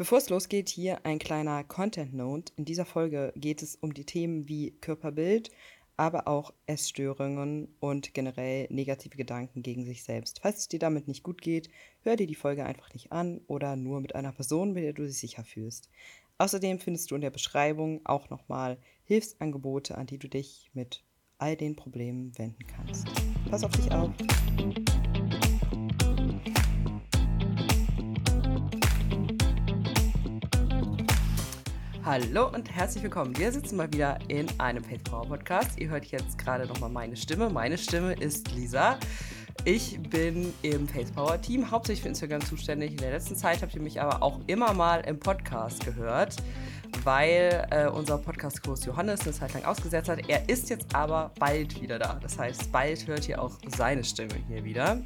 Bevor es losgeht, hier ein kleiner Content Note. In dieser Folge geht es um die Themen wie Körperbild, aber auch Essstörungen und generell negative Gedanken gegen sich selbst. Falls es dir damit nicht gut geht, hör dir die Folge einfach nicht an oder nur mit einer Person, mit der du dich sicher fühlst. Außerdem findest du in der Beschreibung auch nochmal Hilfsangebote, an die du dich mit all den Problemen wenden kannst. Pass auf dich auf. Hallo und herzlich willkommen. Wir sitzen mal wieder in einem Faith Power Podcast. Ihr hört jetzt gerade nochmal meine Stimme. Meine Stimme ist Lisa. Ich bin im Faith Power Team, hauptsächlich für Instagram zuständig. In der letzten Zeit habt ihr mich aber auch immer mal im Podcast gehört, weil äh, unser Podcast-Kurs Johannes eine Zeit lang ausgesetzt hat. Er ist jetzt aber bald wieder da. Das heißt, bald hört ihr auch seine Stimme hier wieder.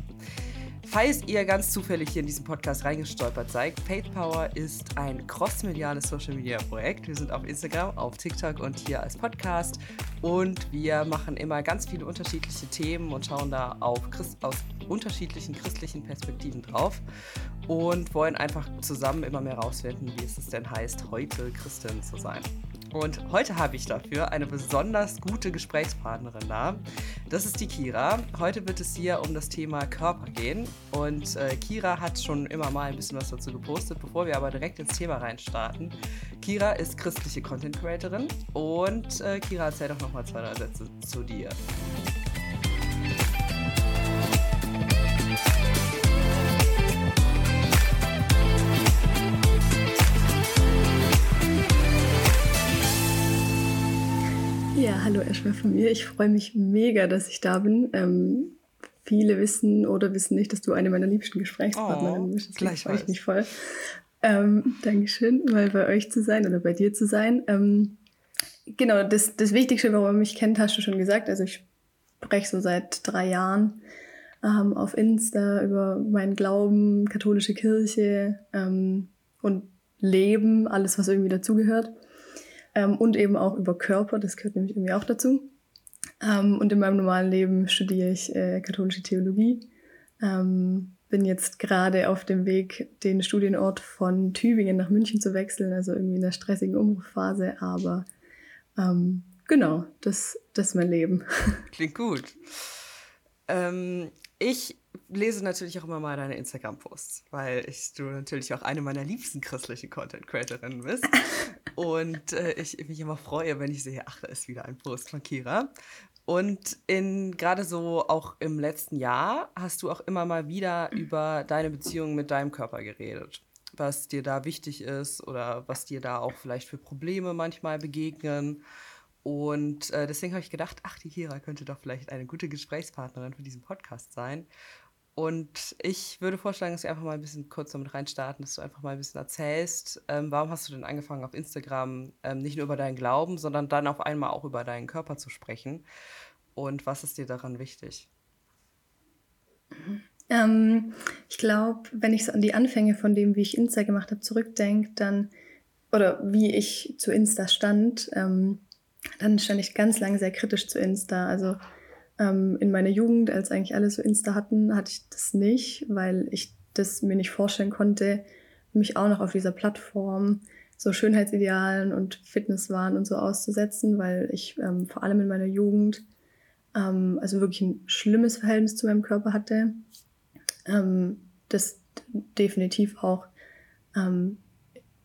Falls ihr ganz zufällig hier in diesen Podcast reingestolpert seid, Faith Power ist ein crossmediales Social Media Projekt. Wir sind auf Instagram, auf TikTok und hier als Podcast. Und wir machen immer ganz viele unterschiedliche Themen und schauen da auf Christ aus unterschiedlichen christlichen Perspektiven drauf und wollen einfach zusammen immer mehr rausfinden, wie es denn heißt, heute Christin zu sein. Und heute habe ich dafür eine besonders gute Gesprächspartnerin da. Das ist die Kira. Heute wird es hier um das Thema Körper gehen. Und äh, Kira hat schon immer mal ein bisschen was dazu gepostet. Bevor wir aber direkt ins Thema reinstarten. Kira ist christliche Content Creatorin. Und äh, Kira, erzähl doch nochmal zwei, drei Sätze zu dir. Hallo erstmal von mir. Ich freue mich mega, dass ich da bin. Ähm, viele wissen oder wissen nicht, dass du eine meiner liebsten Gesprächspartnerinnen oh, bist. Deswegen freue ich mich voll. Ähm, Dankeschön, mal bei euch zu sein oder bei dir zu sein. Ähm, genau, das, das Wichtigste, warum man mich kennt, hast du schon gesagt. Also ich spreche so seit drei Jahren ähm, auf Insta über meinen Glauben, katholische Kirche ähm, und Leben, alles, was irgendwie dazugehört ähm, und eben auch über Körper, das gehört nämlich irgendwie auch dazu. Ähm, und in meinem normalen Leben studiere ich äh, katholische Theologie. Ähm, bin jetzt gerade auf dem Weg, den Studienort von Tübingen nach München zu wechseln, also irgendwie in einer stressigen Umbruchphase, aber ähm, genau, das, das ist mein Leben. Klingt gut. Ähm, ich lese natürlich auch immer mal deine Instagram-Posts, weil ich, du natürlich auch eine meiner liebsten christlichen Content-Creatorinnen bist. Und äh, ich mich immer freue, wenn ich sehe, ach, da ist wieder ein Post von Kira. Und in gerade so auch im letzten Jahr hast du auch immer mal wieder über deine Beziehung mit deinem Körper geredet. Was dir da wichtig ist oder was dir da auch vielleicht für Probleme manchmal begegnen. Und äh, deswegen habe ich gedacht, ach, die Kira könnte doch vielleicht eine gute Gesprächspartnerin für diesen Podcast sein. Und ich würde vorschlagen, dass wir einfach mal ein bisschen kurz damit reinstarten, dass du einfach mal ein bisschen erzählst, ähm, warum hast du denn angefangen auf Instagram ähm, nicht nur über deinen Glauben, sondern dann auf einmal auch über deinen Körper zu sprechen? Und was ist dir daran wichtig? Ähm, ich glaube, wenn ich so an die Anfänge von dem, wie ich Insta gemacht habe, zurückdenke, dann, oder wie ich zu Insta stand, ähm, dann stand ich ganz lange sehr kritisch zu Insta. Also ähm, in meiner Jugend, als eigentlich alle so Insta hatten, hatte ich das nicht, weil ich das mir nicht vorstellen konnte, mich auch noch auf dieser Plattform so Schönheitsidealen und Fitnesswahn und so auszusetzen, weil ich ähm, vor allem in meiner Jugend ähm, also wirklich ein schlimmes Verhältnis zu meinem Körper hatte. Ähm, das definitiv auch. Ähm,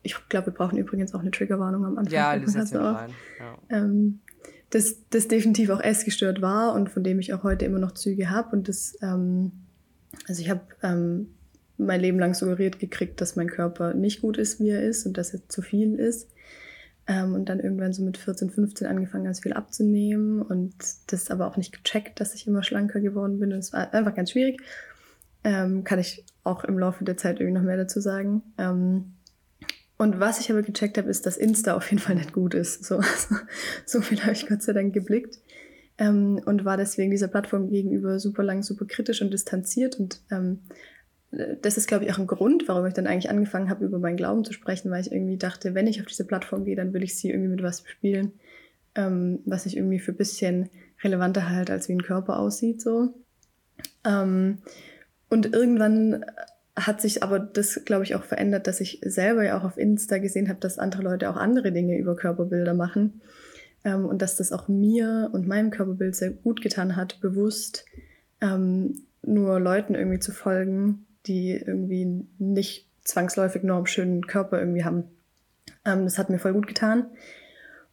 ich glaube, wir brauchen übrigens auch eine Triggerwarnung am Anfang. Ja, das ist ja. Ähm, das, das definitiv auch essgestört war und von dem ich auch heute immer noch Züge habe. Und das, ähm, also ich habe ähm, mein Leben lang suggeriert gekriegt, dass mein Körper nicht gut ist, wie er ist und dass er zu viel ist. Ähm, und dann irgendwann so mit 14, 15 angefangen, ganz viel abzunehmen und das aber auch nicht gecheckt, dass ich immer schlanker geworden bin. Und es war einfach ganz schwierig. Ähm, kann ich auch im Laufe der Zeit irgendwie noch mehr dazu sagen. Und was ich aber gecheckt habe, ist, dass Insta auf jeden Fall nicht gut ist. So, also, so viel habe ich Gott sei Dank geblickt. Ähm, und war deswegen dieser Plattform gegenüber super lang, super kritisch und distanziert. Und ähm, das ist, glaube ich, auch ein Grund, warum ich dann eigentlich angefangen habe, über meinen Glauben zu sprechen, weil ich irgendwie dachte, wenn ich auf diese Plattform gehe, dann will ich sie irgendwie mit was bespielen, ähm, was ich irgendwie für ein bisschen relevanter halte, als wie ein Körper aussieht. so. Ähm, und irgendwann hat sich aber das, glaube ich, auch verändert, dass ich selber ja auch auf Insta gesehen habe, dass andere Leute auch andere Dinge über Körperbilder machen. Ähm, und dass das auch mir und meinem Körperbild sehr gut getan hat, bewusst ähm, nur Leuten irgendwie zu folgen, die irgendwie nicht zwangsläufig nur einen schönen Körper irgendwie haben. Ähm, das hat mir voll gut getan.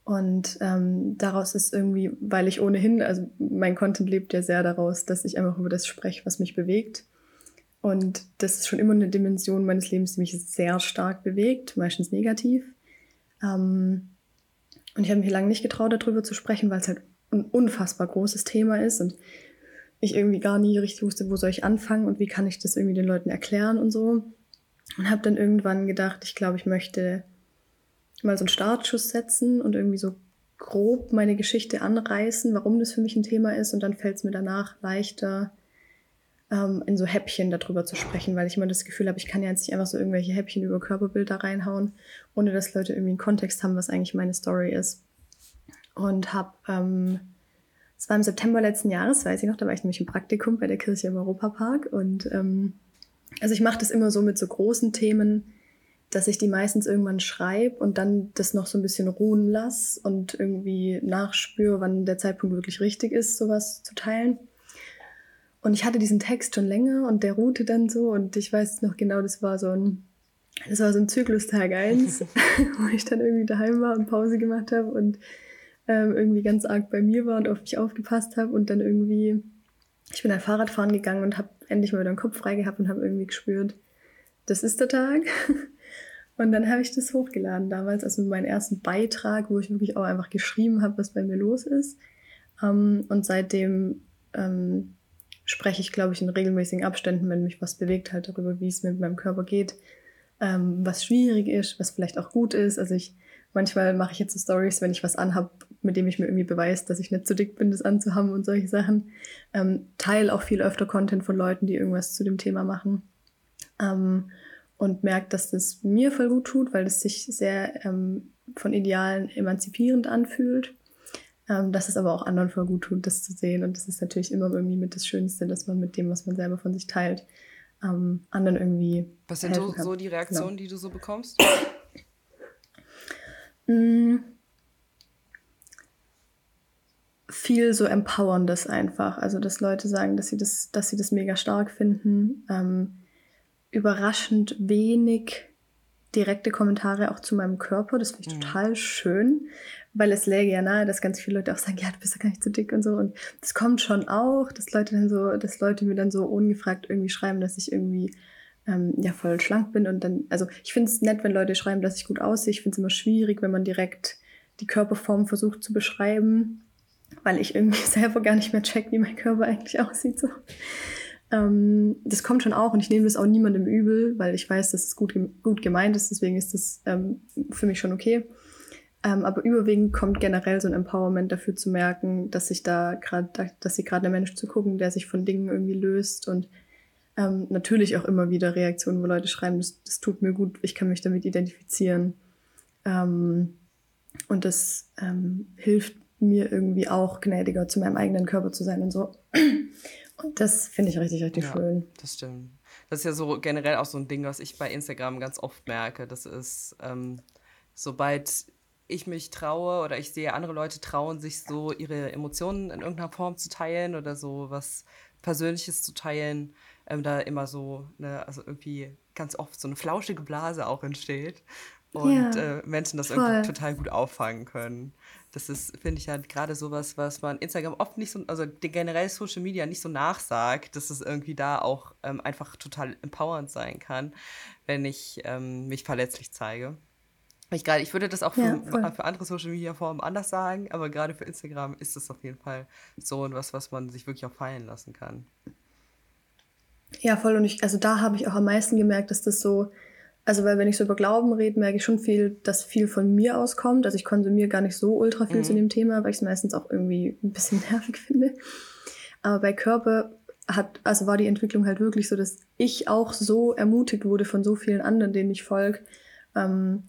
Und ähm, daraus ist irgendwie, weil ich ohnehin, also mein Content lebt ja sehr daraus, dass ich einfach über das spreche, was mich bewegt. Und das ist schon immer eine Dimension meines Lebens, die mich sehr stark bewegt, meistens negativ. Ähm, und ich habe mich lange nicht getraut, darüber zu sprechen, weil es halt ein unfassbar großes Thema ist und ich irgendwie gar nie richtig wusste, wo soll ich anfangen und wie kann ich das irgendwie den Leuten erklären und so. Und habe dann irgendwann gedacht, ich glaube, ich möchte mal so einen Startschuss setzen und irgendwie so grob meine Geschichte anreißen, warum das für mich ein Thema ist. Und dann fällt es mir danach leichter, ähm, in so Häppchen darüber zu sprechen, weil ich immer das Gefühl habe, ich kann ja jetzt nicht einfach so irgendwelche Häppchen über Körperbilder reinhauen, ohne dass Leute irgendwie einen Kontext haben, was eigentlich meine Story ist. Und habe, ähm, es war im September letzten Jahres, weiß ich noch, da war ich nämlich im Praktikum bei der Kirche im Europapark. Und ähm, also ich mache das immer so mit so großen Themen, dass ich die meistens irgendwann schreibe und dann das noch so ein bisschen ruhen lasse und irgendwie nachspüre, wann der Zeitpunkt wirklich richtig ist, sowas zu teilen. Und ich hatte diesen Text schon länger und der ruhte dann so und ich weiß noch genau, das war so ein, das war so ein Zyklus Tag 1, wo ich dann irgendwie daheim war und Pause gemacht habe und ähm, irgendwie ganz arg bei mir war und auf mich aufgepasst habe und dann irgendwie, ich bin ein Fahrradfahren gegangen und habe endlich mal wieder den Kopf frei gehabt und habe irgendwie gespürt, das ist der Tag. Und dann habe ich das hochgeladen damals, also meinen ersten Beitrag, wo ich wirklich auch einfach geschrieben habe, was bei mir los ist. Ähm, und seitdem ähm, spreche ich, glaube ich, in regelmäßigen Abständen, wenn mich was bewegt, halt darüber, wie es mit meinem Körper geht, ähm, was schwierig ist, was vielleicht auch gut ist. Also ich manchmal mache ich jetzt so Stories, wenn ich was anhab, mit dem ich mir irgendwie beweise, dass ich nicht zu dick bin, das anzuhaben und solche Sachen. Ähm, teile auch viel öfter Content von Leuten, die irgendwas zu dem Thema machen. Ähm, und merke, dass das mir voll gut tut, weil es sich sehr ähm, von Idealen emanzipierend anfühlt. Ähm, dass es aber auch anderen voll gut tut, das zu sehen. Und das ist natürlich immer irgendwie mit das Schönste, dass man mit dem, was man selber von sich teilt, ähm, anderen irgendwie. Was sind so, so, die Reaktionen, genau. die du so bekommst? Mm. Viel so empowerndes einfach. Also, dass Leute sagen, dass sie das, dass sie das mega stark finden. Ähm, überraschend wenig direkte Kommentare auch zu meinem Körper. Das finde ich mhm. total schön, weil es läge ja nahe, dass ganz viele Leute auch sagen, ja, du bist ja gar nicht zu dick und so. Und das kommt schon auch, dass Leute dann so, dass Leute mir dann so ungefragt irgendwie schreiben, dass ich irgendwie ähm, ja voll schlank bin. Und dann, also ich finde es nett, wenn Leute schreiben, dass ich gut aussehe. Ich finde es immer schwierig, wenn man direkt die Körperform versucht zu beschreiben, weil ich irgendwie selber gar nicht mehr check, wie mein Körper eigentlich aussieht. So. Ähm, das kommt schon auch und ich nehme das auch niemandem übel, weil ich weiß, dass es gut, gut gemeint ist, deswegen ist das ähm, für mich schon okay. Ähm, aber überwiegend kommt generell so ein Empowerment dafür zu merken, dass sich da gerade, dass sie gerade der Mensch zu gucken, der sich von Dingen irgendwie löst und ähm, natürlich auch immer wieder Reaktionen, wo Leute schreiben, das, das tut mir gut, ich kann mich damit identifizieren. Ähm, und das ähm, hilft mir irgendwie auch gnädiger zu meinem eigenen Körper zu sein und so. Und das finde ich richtig, richtig ja, schön. Das stimmt. Das ist ja so generell auch so ein Ding, was ich bei Instagram ganz oft merke. Das ist, ähm, sobald ich mich traue oder ich sehe, andere Leute trauen, sich so ihre Emotionen in irgendeiner Form zu teilen oder so was Persönliches zu teilen, ähm, da immer so, ne, also irgendwie ganz oft so eine flauschige Blase auch entsteht und ja, äh, Menschen das voll. irgendwie total gut auffangen können. Das ist, finde ich, halt gerade sowas, was man Instagram oft nicht so, also generell Social Media nicht so nachsagt, dass es irgendwie da auch ähm, einfach total empowernd sein kann, wenn ich ähm, mich verletzlich zeige. Ich, grad, ich würde das auch für, ja, für andere Social Media Formen anders sagen, aber gerade für Instagram ist das auf jeden Fall so und was, was man sich wirklich auch feiern lassen kann. Ja, voll. Und ich, also da habe ich auch am meisten gemerkt, dass das so also, weil wenn ich so über Glauben rede, merke ich schon viel, dass viel von mir auskommt. Also ich konsumiere gar nicht so ultra viel mhm. zu dem Thema, weil ich es meistens auch irgendwie ein bisschen nervig finde. Aber bei Körper hat, also war die Entwicklung halt wirklich so, dass ich auch so ermutigt wurde von so vielen anderen, denen ich folge, ähm,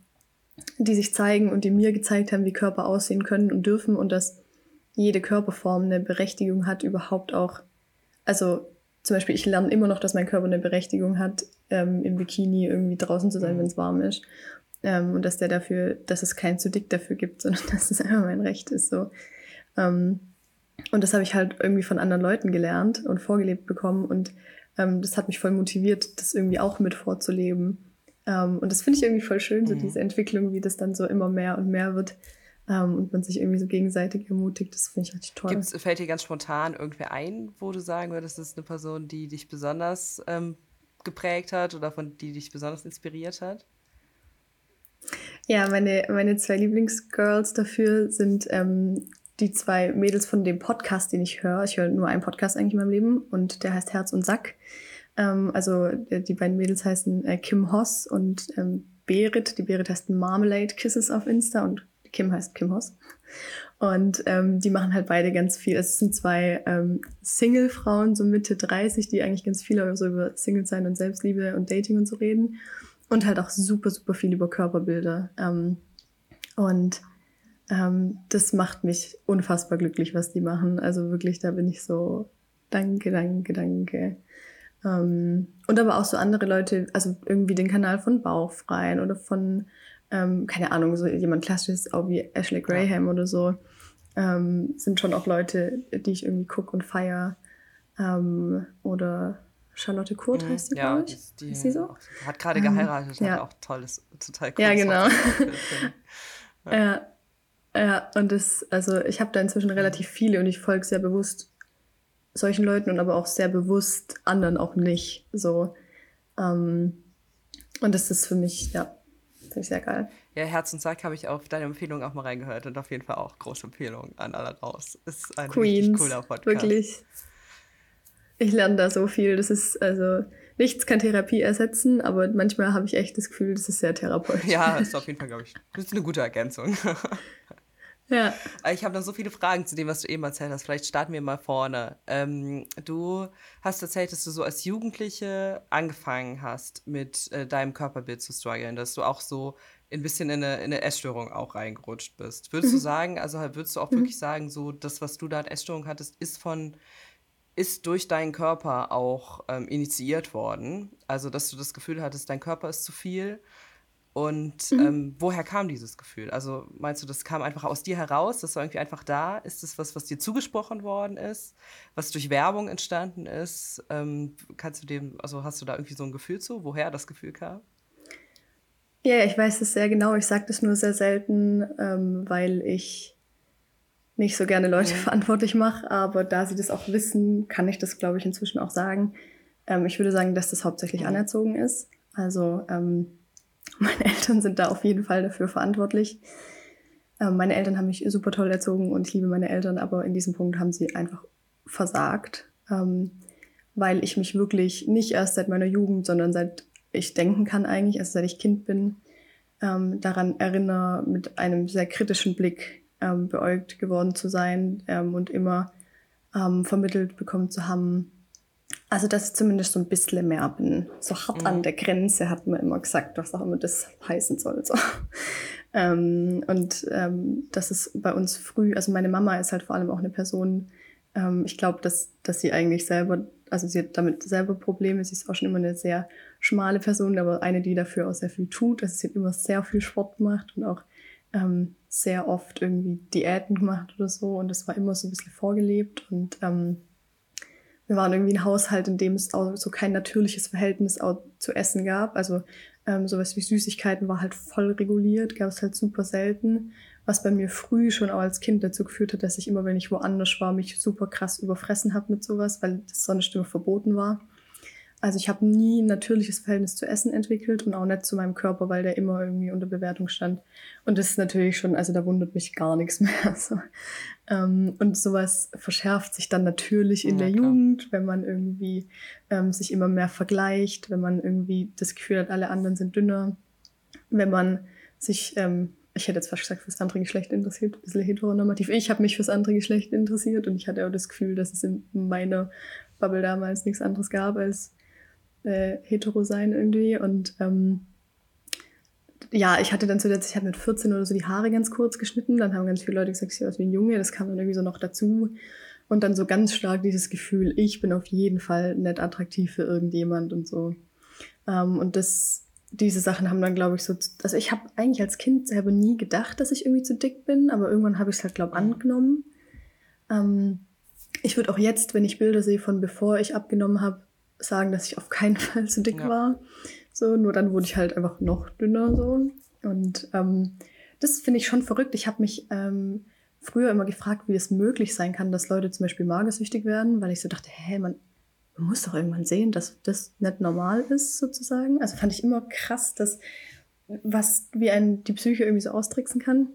die sich zeigen und die mir gezeigt haben, wie Körper aussehen können und dürfen und dass jede Körperform eine Berechtigung hat, überhaupt auch, also zum Beispiel, ich lerne immer noch, dass mein Körper eine Berechtigung hat, ähm, im Bikini irgendwie draußen zu sein, mhm. wenn es warm ist. Ähm, und dass der dafür, dass es kein zu dick dafür gibt, sondern dass es einfach mein Recht ist. So. Ähm, und das habe ich halt irgendwie von anderen Leuten gelernt und vorgelebt bekommen. Und ähm, das hat mich voll motiviert, das irgendwie auch mit vorzuleben. Ähm, und das finde ich irgendwie voll schön, so mhm. diese Entwicklung, wie das dann so immer mehr und mehr wird. Um, und man sich irgendwie so gegenseitig ermutigt. Das finde ich richtig toll. Gibt's, fällt dir ganz spontan irgendwer ein, wo du sagen würdest, das ist eine Person, die dich besonders ähm, geprägt hat oder von die dich besonders inspiriert hat? Ja, meine, meine zwei Lieblingsgirls dafür sind ähm, die zwei Mädels von dem Podcast, den ich höre. Ich höre nur einen Podcast eigentlich in meinem Leben und der heißt Herz und Sack. Ähm, also äh, die beiden Mädels heißen äh, Kim Hoss und ähm, Berit. Die Berit heißt Marmalade Kisses auf Insta und Kim heißt Kim Hoss. Und ähm, die machen halt beide ganz viel. Es sind zwei ähm, Single-Frauen, so Mitte 30, die eigentlich ganz viel so über Single-Sein und Selbstliebe und Dating und so reden. Und halt auch super, super viel über Körperbilder. Ähm, und ähm, das macht mich unfassbar glücklich, was die machen. Also wirklich, da bin ich so, danke, danke, danke. Ähm, und aber auch so andere Leute, also irgendwie den Kanal von Bauchfreien oder von ähm, keine Ahnung, so jemand klassisches, auch wie Ashley Graham ja. oder so, ähm, sind schon auch Leute, die ich irgendwie gucke und feiere. Ähm, oder Charlotte Kurt mhm, heißt die, ja, die, die, ist sie so? Hat gerade geheiratet, ähm, ja. hat auch tolles, total cool. Ja, genau. ja. ja, und das, also ich habe da inzwischen relativ viele und ich folge sehr bewusst solchen Leuten und aber auch sehr bewusst anderen auch nicht. So. Ähm, und das ist für mich, ja, Finde ich sehr geil. Ja, Herz und Sack habe ich auf deine Empfehlung auch mal reingehört und auf jeden Fall auch große Empfehlung an alle raus. Ist ein Queens, richtig cooler Podcast. Wirklich. Ich lerne da so viel. Das ist, also, nichts kann Therapie ersetzen, aber manchmal habe ich echt das Gefühl, das ist sehr therapeutisch. Ja, ist auf jeden Fall, glaube ich, das ist eine gute Ergänzung. Ja. Ich habe noch so viele Fragen zu dem, was du eben erzählt hast. Vielleicht starten wir mal vorne. Ähm, du hast erzählt, dass du so als Jugendliche angefangen hast, mit äh, deinem Körperbild zu strugglen, dass du auch so ein bisschen in eine, in eine Essstörung auch reingerutscht bist. Würdest mhm. du sagen, also würdest du auch mhm. wirklich sagen, so das, was du da an Essstörung hattest, ist von ist durch deinen Körper auch ähm, initiiert worden. Also, dass du das Gefühl hattest, dein Körper ist zu viel und mhm. ähm, woher kam dieses Gefühl? Also meinst du, das kam einfach aus dir heraus? Das war irgendwie einfach da? Ist das was, was dir zugesprochen worden ist? Was durch Werbung entstanden ist? Ähm, kannst du dem, also hast du da irgendwie so ein Gefühl zu, woher das Gefühl kam? Ja, ich weiß es sehr genau. Ich sage das nur sehr selten, ähm, weil ich nicht so gerne Leute mhm. verantwortlich mache. Aber da sie das auch wissen, kann ich das, glaube ich, inzwischen auch sagen. Ähm, ich würde sagen, dass das hauptsächlich mhm. anerzogen ist. Also ähm, meine Eltern sind da auf jeden Fall dafür verantwortlich. Ähm, meine Eltern haben mich super toll erzogen und ich liebe meine Eltern, aber in diesem Punkt haben sie einfach versagt, ähm, weil ich mich wirklich nicht erst seit meiner Jugend, sondern seit ich denken kann eigentlich, also seit ich Kind bin, ähm, daran erinnere, mit einem sehr kritischen Blick ähm, beäugt geworden zu sein ähm, und immer ähm, vermittelt bekommen zu haben, also, dass ich zumindest so ein bisschen mehr bin. So hart mhm. an der Grenze hat man immer gesagt, was auch immer das heißen soll. So. ähm, und ähm, das ist bei uns früh, also meine Mama ist halt vor allem auch eine Person, ähm, ich glaube, dass, dass sie eigentlich selber, also sie hat damit selber Probleme. Sie ist auch schon immer eine sehr schmale Person, aber eine, die dafür auch sehr viel tut. Also sie hat immer sehr viel Sport gemacht und auch ähm, sehr oft irgendwie Diäten gemacht oder so. Und das war immer so ein bisschen vorgelebt und ähm, wir waren irgendwie ein Haushalt, in dem es auch so kein natürliches Verhältnis zu Essen gab. Also ähm, sowas wie Süßigkeiten war halt voll reguliert, gab es halt super selten, was bei mir früh schon auch als Kind dazu geführt hat, dass ich immer, wenn ich woanders war, mich super krass überfressen habe mit sowas, weil das so verboten war. Also ich habe nie ein natürliches Verhältnis zu Essen entwickelt und auch nicht zu meinem Körper, weil der immer irgendwie unter Bewertung stand. Und das ist natürlich schon, also da wundert mich gar nichts mehr. So. Ähm, und sowas verschärft sich dann natürlich in ja, der klar. Jugend, wenn man irgendwie ähm, sich immer mehr vergleicht, wenn man irgendwie das Gefühl hat, alle anderen sind dünner, wenn man sich, ähm, ich hätte jetzt fast gesagt, fürs andere Geschlecht interessiert, ein bisschen heteronormativ. Ich habe mich fürs andere Geschlecht interessiert und ich hatte auch das Gefühl, dass es in meiner Bubble damals nichts anderes gab als äh, hetero sein irgendwie. Und ähm, ja, ich hatte dann zuletzt, ich habe mit 14 oder so die Haare ganz kurz geschnitten. Dann haben ganz viele Leute gesagt, ich sehe aus wie ein Junge. Das kam dann irgendwie so noch dazu. Und dann so ganz stark dieses Gefühl, ich bin auf jeden Fall nicht attraktiv für irgendjemand und so. Ähm, und das, diese Sachen haben dann, glaube ich, so, also ich habe eigentlich als Kind selber nie gedacht, dass ich irgendwie zu dick bin, aber irgendwann habe ich es halt, glaube ich, angenommen. Ähm, ich würde auch jetzt, wenn ich Bilder sehe von bevor ich abgenommen habe, sagen, dass ich auf keinen Fall zu dick ja. war. So, nur dann wurde ich halt einfach noch dünner so. Und ähm, das finde ich schon verrückt. Ich habe mich ähm, früher immer gefragt, wie es möglich sein kann, dass Leute zum Beispiel magersüchtig werden, weil ich so dachte, hä, man, man muss doch irgendwann sehen, dass das nicht normal ist, sozusagen. Also fand ich immer krass, dass was wie ein die Psyche irgendwie so austricksen kann.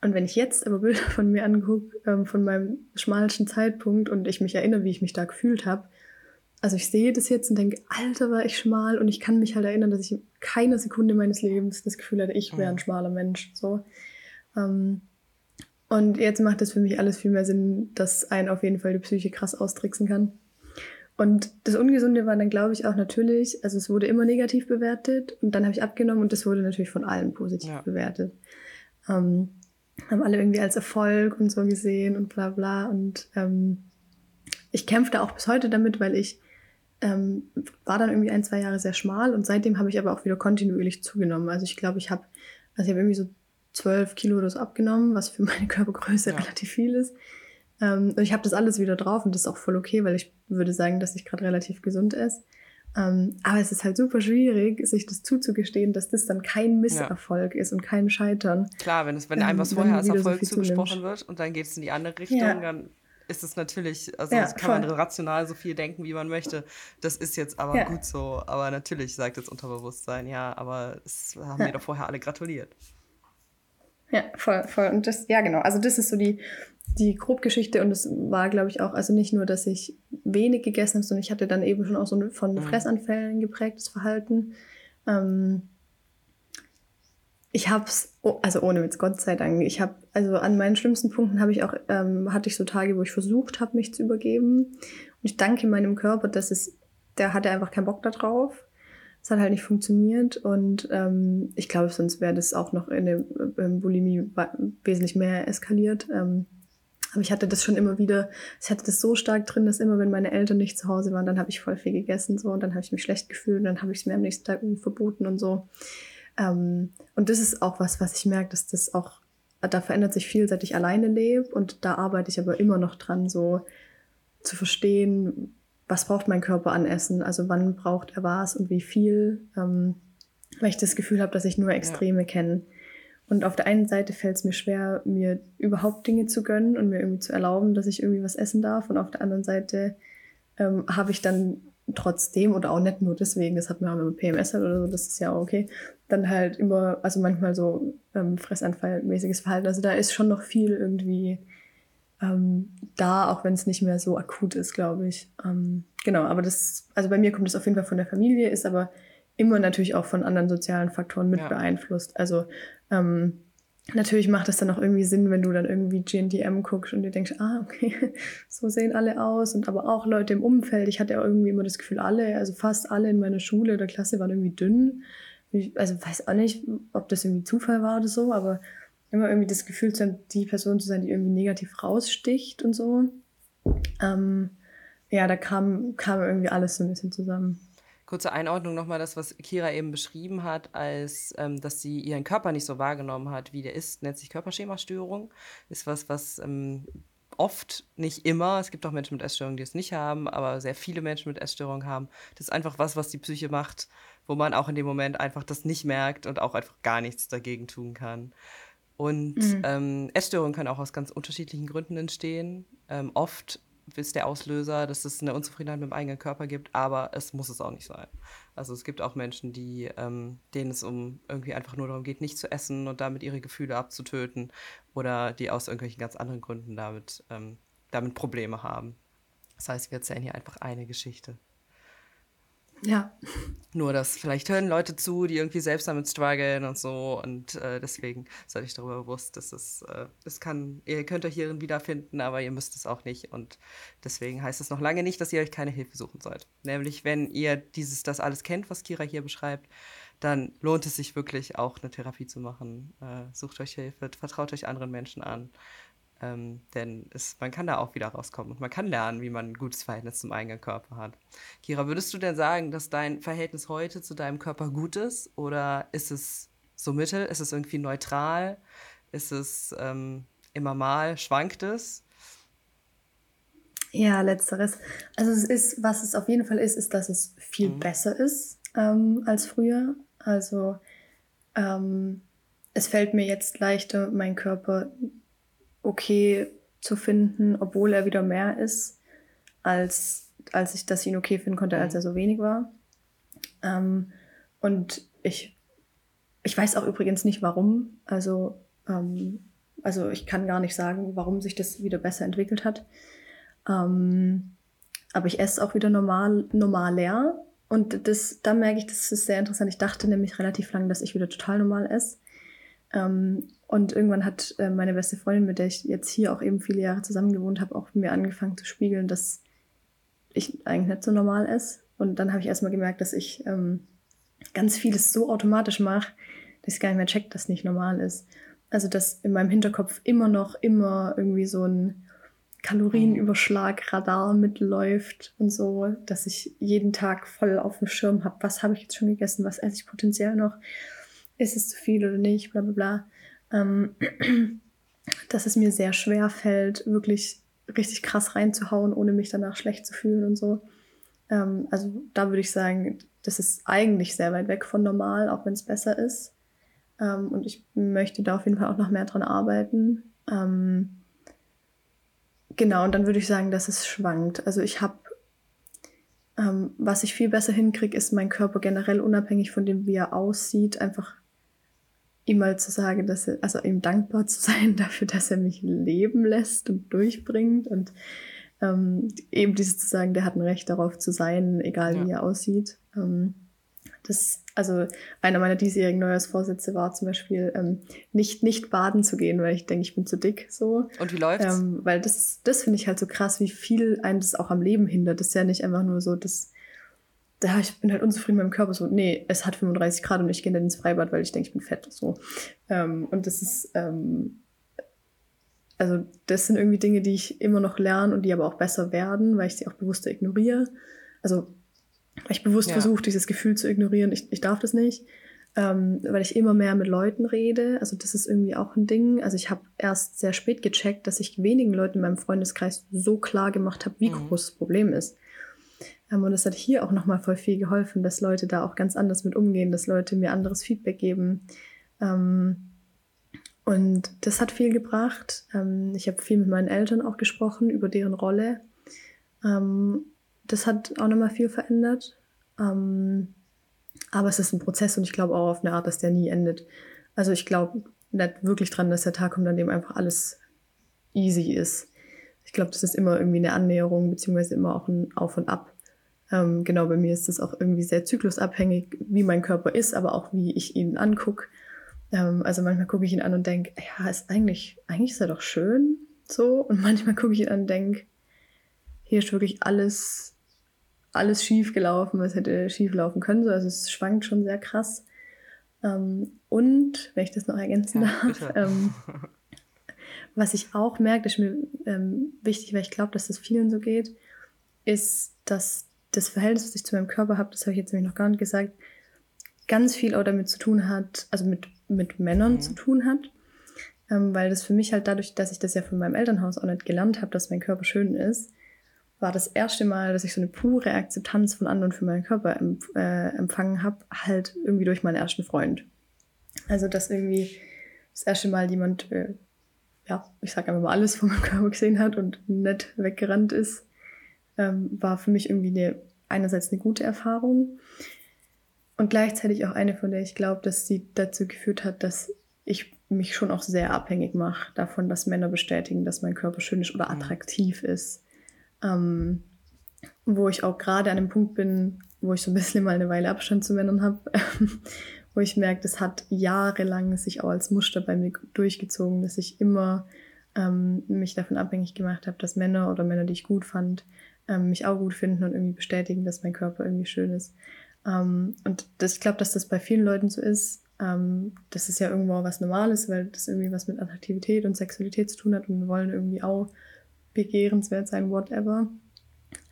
Und wenn ich jetzt aber Bilder von mir angucke, ähm, von meinem schmalsten Zeitpunkt und ich mich erinnere, wie ich mich da gefühlt habe, also ich sehe das jetzt und denke, Alter, war ich schmal und ich kann mich halt erinnern, dass ich keine Sekunde meines Lebens das Gefühl hatte, ich wäre ein schmaler Mensch. So. Ähm, und jetzt macht es für mich alles viel mehr Sinn, dass ein auf jeden Fall die Psyche krass austricksen kann. Und das Ungesunde war dann, glaube ich, auch natürlich, also es wurde immer negativ bewertet und dann habe ich abgenommen und das wurde natürlich von allen positiv ja. bewertet. Ähm, haben alle irgendwie als Erfolg und so gesehen und bla bla. Und ähm, ich kämpfe da auch bis heute damit, weil ich ähm, war dann irgendwie ein, zwei Jahre sehr schmal und seitdem habe ich aber auch wieder kontinuierlich zugenommen. Also ich glaube, ich habe, also ich habe irgendwie so zwölf Kilo oder so abgenommen, was für meine Körpergröße ja. relativ viel ist. Ähm, und ich habe das alles wieder drauf und das ist auch voll okay, weil ich würde sagen, dass ich gerade relativ gesund esse. Ähm, aber es ist halt super schwierig, sich das zuzugestehen, dass das dann kein Misserfolg ja. ist und kein Scheitern. Klar, wenn, es, wenn einem was vorher als Erfolg so zugesprochen wird und dann geht es in die andere Richtung, ja. dann ist es natürlich, also ja, kann voll. man rational so viel denken, wie man möchte. Das ist jetzt aber ja. gut so. Aber natürlich sagt das Unterbewusstsein, ja, aber es haben ja. mir doch vorher alle gratuliert. Ja, voll, voll. Und das, ja, genau. Also das ist so die, die Grobgeschichte und es war, glaube ich, auch, also nicht nur, dass ich wenig gegessen habe, sondern ich hatte dann eben schon auch so von mhm. Fressanfällen geprägtes Verhalten. Ähm, ich hab's, oh, also ohne Witz, Gott sei Dank. Ich habe, also an meinen schlimmsten Punkten habe ich auch, ähm, hatte ich so Tage, wo ich versucht habe, mich zu übergeben. Und ich danke meinem Körper, dass es, der hatte einfach keinen Bock darauf. Es hat halt nicht funktioniert und ähm, ich glaube, sonst wäre das auch noch in der ähm, Bulimie wesentlich mehr eskaliert. Ähm, aber ich hatte das schon immer wieder, ich hatte das so stark drin, dass immer, wenn meine Eltern nicht zu Hause waren, dann habe ich voll viel gegessen so und dann habe ich mich schlecht gefühlt und dann habe ich es mir am nächsten Tag verboten und so. Ähm, und das ist auch was, was ich merke, dass das auch, da verändert sich viel, seit ich alleine lebe und da arbeite ich aber immer noch dran, so zu verstehen, was braucht mein Körper an Essen, also wann braucht er was und wie viel, ähm, weil ich das Gefühl habe, dass ich nur Extreme ja. kenne. Und auf der einen Seite fällt es mir schwer, mir überhaupt Dinge zu gönnen und mir irgendwie zu erlauben, dass ich irgendwie was essen darf. Und auf der anderen Seite ähm, habe ich dann trotzdem oder auch nicht nur deswegen, das hat man auch, man PMS hat oder so, das ist ja auch okay, dann halt immer, also manchmal so ähm, Fressanfallmäßiges Verhalten. Also da ist schon noch viel irgendwie ähm, da, auch wenn es nicht mehr so akut ist, glaube ich. Ähm, genau, aber das, also bei mir kommt es auf jeden Fall von der Familie, ist aber immer natürlich auch von anderen sozialen Faktoren mit ja. beeinflusst. Also ähm, natürlich macht es dann auch irgendwie Sinn, wenn du dann irgendwie GNTM guckst und dir denkst, ah, okay, so sehen alle aus und aber auch Leute im Umfeld. Ich hatte ja irgendwie immer das Gefühl, alle, also fast alle in meiner Schule oder Klasse waren irgendwie dünn. Also weiß auch nicht, ob das irgendwie Zufall war oder so, aber immer irgendwie das Gefühl zu haben, die Person zu sein, die irgendwie negativ raussticht und so. Ähm, ja, da kam, kam irgendwie alles so ein bisschen zusammen. Kurze Einordnung nochmal, das, was Kira eben beschrieben hat, als ähm, dass sie ihren Körper nicht so wahrgenommen hat, wie der ist, nennt sich Körperschemastörung. Ist was, was ähm, oft, nicht immer, es gibt auch Menschen mit Essstörungen, die es nicht haben, aber sehr viele Menschen mit Essstörungen haben. Das ist einfach was, was die Psyche macht, wo man auch in dem Moment einfach das nicht merkt und auch einfach gar nichts dagegen tun kann. Und mhm. ähm, Essstörungen können auch aus ganz unterschiedlichen Gründen entstehen. Ähm, oft ist der Auslöser, dass es eine Unzufriedenheit mit dem eigenen Körper gibt, aber es muss es auch nicht sein. Also es gibt auch Menschen, die, ähm, denen es um irgendwie einfach nur darum geht, nicht zu essen und damit ihre Gefühle abzutöten oder die aus irgendwelchen ganz anderen Gründen damit, ähm, damit Probleme haben. Das heißt, wir erzählen hier einfach eine Geschichte. Ja. Nur, dass vielleicht hören Leute zu, die irgendwie selbst damit strugglen und so. Und äh, deswegen seid ich darüber bewusst, dass es, äh, es kann, ihr könnt euch hierin wiederfinden, aber ihr müsst es auch nicht. Und deswegen heißt es noch lange nicht, dass ihr euch keine Hilfe suchen sollt. Nämlich, wenn ihr dieses, das alles kennt, was Kira hier beschreibt, dann lohnt es sich wirklich auch eine Therapie zu machen. Äh, sucht euch Hilfe, vertraut euch anderen Menschen an. Ähm, denn es, man kann da auch wieder rauskommen und man kann lernen, wie man ein gutes Verhältnis zum eigenen Körper hat. Kira, würdest du denn sagen, dass dein Verhältnis heute zu deinem Körper gut ist oder ist es so mittel? Ist es irgendwie neutral? Ist es ähm, immer mal? Schwankt es? Ja, letzteres. Also es ist, was es auf jeden Fall ist, ist, dass es viel mhm. besser ist ähm, als früher. Also ähm, es fällt mir jetzt leichter, meinen Körper okay zu finden, obwohl er wieder mehr ist, als, als ich das ihn okay finden konnte, als mhm. er so wenig war. Ähm, und ich, ich weiß auch übrigens nicht warum. Also, ähm, also ich kann gar nicht sagen, warum sich das wieder besser entwickelt hat. Ähm, aber ich esse auch wieder normal, normal leer. Und das, da merke ich, das ist sehr interessant. Ich dachte nämlich relativ lange, dass ich wieder total normal esse. Ähm, und irgendwann hat äh, meine beste Freundin, mit der ich jetzt hier auch eben viele Jahre zusammen gewohnt habe, auch mir angefangen zu spiegeln, dass ich eigentlich nicht so normal esse. Und dann habe ich erstmal gemerkt, dass ich ähm, ganz vieles so automatisch mache, dass ich gar nicht mehr check, dass nicht normal ist. Also dass in meinem Hinterkopf immer noch immer irgendwie so ein Kalorienüberschlag-Radar mitläuft und so, dass ich jeden Tag voll auf dem Schirm habe, was habe ich jetzt schon gegessen, was esse ich potenziell noch, ist es zu viel oder nicht, bla bla bla. Ähm, dass es mir sehr schwer fällt, wirklich richtig krass reinzuhauen, ohne mich danach schlecht zu fühlen und so. Ähm, also da würde ich sagen, das ist eigentlich sehr weit weg von normal, auch wenn es besser ist. Ähm, und ich möchte da auf jeden Fall auch noch mehr dran arbeiten. Ähm, Genau, und dann würde ich sagen, dass es schwankt. Also ich habe, ähm, was ich viel besser hinkriege, ist mein Körper generell unabhängig von dem, wie er aussieht, einfach ihm mal zu sagen, dass er, also ihm dankbar zu sein dafür, dass er mich leben lässt und durchbringt und ähm, eben dieses zu sagen, der hat ein Recht darauf zu sein, egal ja. wie er aussieht. Ähm, das, also einer meiner diesjährigen Neujahrsvorsätze war zum Beispiel, ähm, nicht, nicht baden zu gehen, weil ich denke, ich bin zu dick so. Und wie läuft's? Ähm, weil das, das finde ich halt so krass, wie viel einen das auch am Leben hindert. Das ist ja nicht einfach nur so, dass da ich bin halt unzufrieden mit meinem Körper. So, nee, es hat 35 Grad und ich gehe dann ins Freibad, weil ich denke, ich bin fett. So. Ähm, und das ist, ähm, also das sind irgendwie Dinge, die ich immer noch lerne und die aber auch besser werden, weil ich sie auch bewusster ignoriere. Also ich bewusst ja. versuche, dieses Gefühl zu ignorieren. Ich, ich darf das nicht, ähm, weil ich immer mehr mit Leuten rede. Also das ist irgendwie auch ein Ding. Also ich habe erst sehr spät gecheckt, dass ich wenigen Leuten in meinem Freundeskreis so klar gemacht habe, wie mhm. groß das Problem ist. Ähm, und das hat hier auch nochmal voll viel geholfen, dass Leute da auch ganz anders mit umgehen, dass Leute mir anderes Feedback geben. Ähm, und das hat viel gebracht. Ähm, ich habe viel mit meinen Eltern auch gesprochen über deren Rolle. Das hat auch nochmal viel verändert. Aber es ist ein Prozess und ich glaube auch auf eine Art, dass der nie endet. Also ich glaube nicht wirklich dran, dass der Tag kommt, an dem einfach alles easy ist. Ich glaube, das ist immer irgendwie eine Annäherung, beziehungsweise immer auch ein Auf und Ab. Ähm, genau, bei mir ist das auch irgendwie sehr zyklusabhängig, wie mein Körper ist, aber auch wie ich ihn angucke. Ähm, also manchmal gucke ich ihn an und denke, ja, ist eigentlich, eigentlich ist er doch schön so. Und manchmal gucke ich ihn an und denke, hier ist wirklich alles alles schief gelaufen, was hätte schief laufen können. So, also es schwankt schon sehr krass. Ähm, und, wenn ich das noch ergänzen ja, darf, ähm, was ich auch merke, das ist mir ähm, wichtig, weil ich glaube, dass das vielen so geht, ist, dass das Verhältnis, was ich zu meinem Körper habe, das habe ich jetzt nämlich noch gar nicht gesagt, ganz viel auch damit zu tun hat, also mit, mit Männern mhm. zu tun hat. Ähm, weil das für mich halt dadurch, dass ich das ja von meinem Elternhaus auch nicht gelernt habe, dass mein Körper schön ist, war das erste Mal, dass ich so eine pure Akzeptanz von anderen für meinen Körper empf äh, empfangen habe, halt irgendwie durch meinen ersten Freund. Also, dass irgendwie das erste Mal jemand, äh, ja, ich sag einfach mal alles von meinem Körper gesehen hat und nett weggerannt ist, ähm, war für mich irgendwie eine, einerseits eine gute Erfahrung und gleichzeitig auch eine, von der ich glaube, dass sie dazu geführt hat, dass ich mich schon auch sehr abhängig mache davon, dass Männer bestätigen, dass mein Körper schön ist oder mhm. attraktiv ist ähm, wo ich auch gerade an dem Punkt bin, wo ich so ein bisschen mal eine Weile Abstand zu Männern habe, wo ich merke, das hat jahrelang sich auch als Muster bei mir durchgezogen, dass ich immer ähm, mich davon abhängig gemacht habe, dass Männer oder Männer, die ich gut fand, ähm, mich auch gut finden und irgendwie bestätigen, dass mein Körper irgendwie schön ist. Ähm, und das, ich glaube, dass das bei vielen Leuten so ist. Ähm, das ist ja irgendwo was Normales, weil das irgendwie was mit Attraktivität und Sexualität zu tun hat und wir wollen irgendwie auch begehrenswert sein, whatever.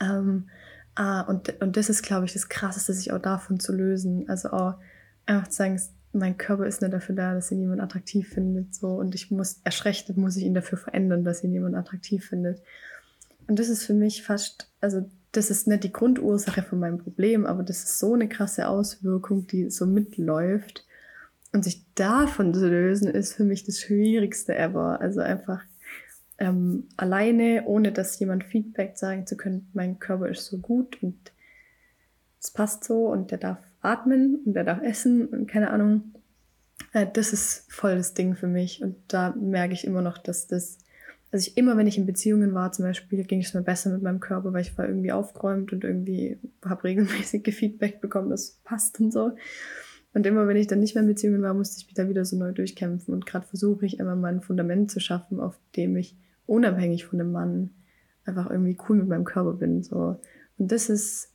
Ähm, ah, und, und das ist, glaube ich, das Krasseste, sich auch davon zu lösen. Also auch einfach zu sagen, mein Körper ist nicht dafür da, dass ihn jemand attraktiv findet. So, und ich muss, erschrechtet muss ich ihn dafür verändern, dass ihn jemand attraktiv findet. Und das ist für mich fast, also das ist nicht die Grundursache von meinem Problem, aber das ist so eine krasse Auswirkung, die so mitläuft. Und sich davon zu lösen, ist für mich das Schwierigste ever. Also einfach ähm, alleine, ohne dass jemand Feedback sagen zu können, mein Körper ist so gut und es passt so und der darf atmen und der darf essen und keine Ahnung. Äh, das ist voll das Ding für mich. Und da merke ich immer noch, dass das, also ich immer, wenn ich in Beziehungen war, zum Beispiel, ging es mir besser mit meinem Körper, weil ich war irgendwie aufgeräumt und irgendwie habe regelmäßig Feedback bekommen, das passt und so. Und immer, wenn ich dann nicht mehr in Beziehungen war, musste ich mich da wieder so neu durchkämpfen. Und gerade versuche ich immer mal ein Fundament zu schaffen, auf dem ich unabhängig von dem Mann einfach irgendwie cool mit meinem Körper bin. So. Und das ist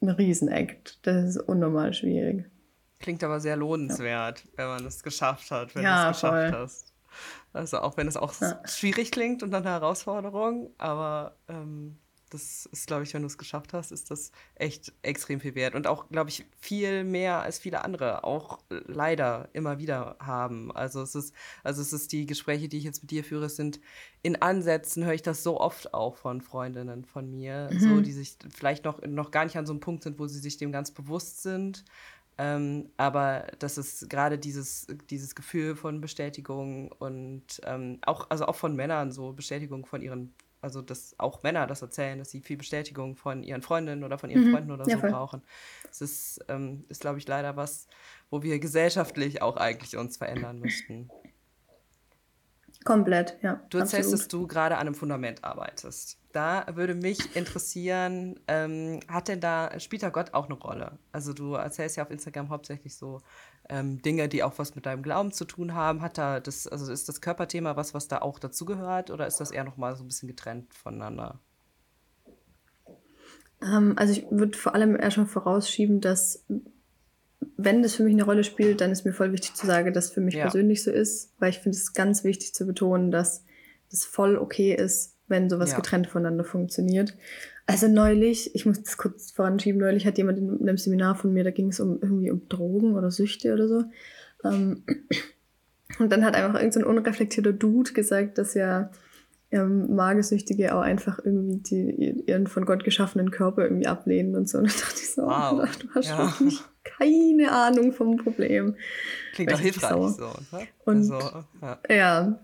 ein Riesenakt. Das ist unnormal schwierig. Klingt aber sehr lohnenswert, ja. wenn man es geschafft hat, wenn ja, du es geschafft voll. hast. Also auch wenn es auch ja. schwierig klingt und eine Herausforderung, aber ähm, das ist, glaube ich, wenn du es geschafft hast, ist das echt extrem viel wert. Und auch, glaube ich, viel mehr als viele andere auch leider immer wieder haben. Also es ist, also es ist die Gespräche, die ich jetzt mit dir führe, sind in Ansätzen, höre ich das so oft auch von Freundinnen von mir, mhm. so, die sich vielleicht noch, noch gar nicht an so einem Punkt sind, wo sie sich dem ganz bewusst sind. Ähm, aber das ist gerade dieses, dieses Gefühl von Bestätigung und ähm, auch, also auch von Männern, so Bestätigung von ihren also dass auch Männer das erzählen, dass sie viel Bestätigung von ihren Freundinnen oder von ihren mhm. Freunden oder ja, so voll. brauchen. Das ist, ähm, ist glaube ich, leider was, wo wir gesellschaftlich auch eigentlich uns verändern müssten. Komplett, ja. Du erzählst, absolut. dass du gerade an einem Fundament arbeitest. Da würde mich interessieren, ähm, hat denn da, spielt da Gott auch eine Rolle? Also du erzählst ja auf Instagram hauptsächlich so ähm, Dinge, die auch was mit deinem Glauben zu tun haben. Hat da das, also ist das Körperthema was, was da auch dazugehört oder ist das eher nochmal so ein bisschen getrennt voneinander? Ähm, also ich würde vor allem erstmal vorausschieben, dass wenn das für mich eine Rolle spielt, dann ist mir voll wichtig zu sagen, dass es für mich ja. persönlich so ist, weil ich finde es ganz wichtig zu betonen, dass das voll okay ist, wenn sowas ja. getrennt voneinander funktioniert. Also neulich, ich muss das kurz voranschieben, neulich hat jemand in einem Seminar von mir, da ging es um irgendwie um Drogen oder Süchte oder so. Ähm, und dann hat einfach irgendein so unreflektierter Dude gesagt, dass ja ähm, Magersüchtige auch einfach irgendwie die, ihren von Gott geschaffenen Körper irgendwie ablehnen und so. Und da dachte ich so, wow. du hast ja. wirklich keine Ahnung vom Problem. Klingt doch hilfreich so. so ne? Und also, ja. ja.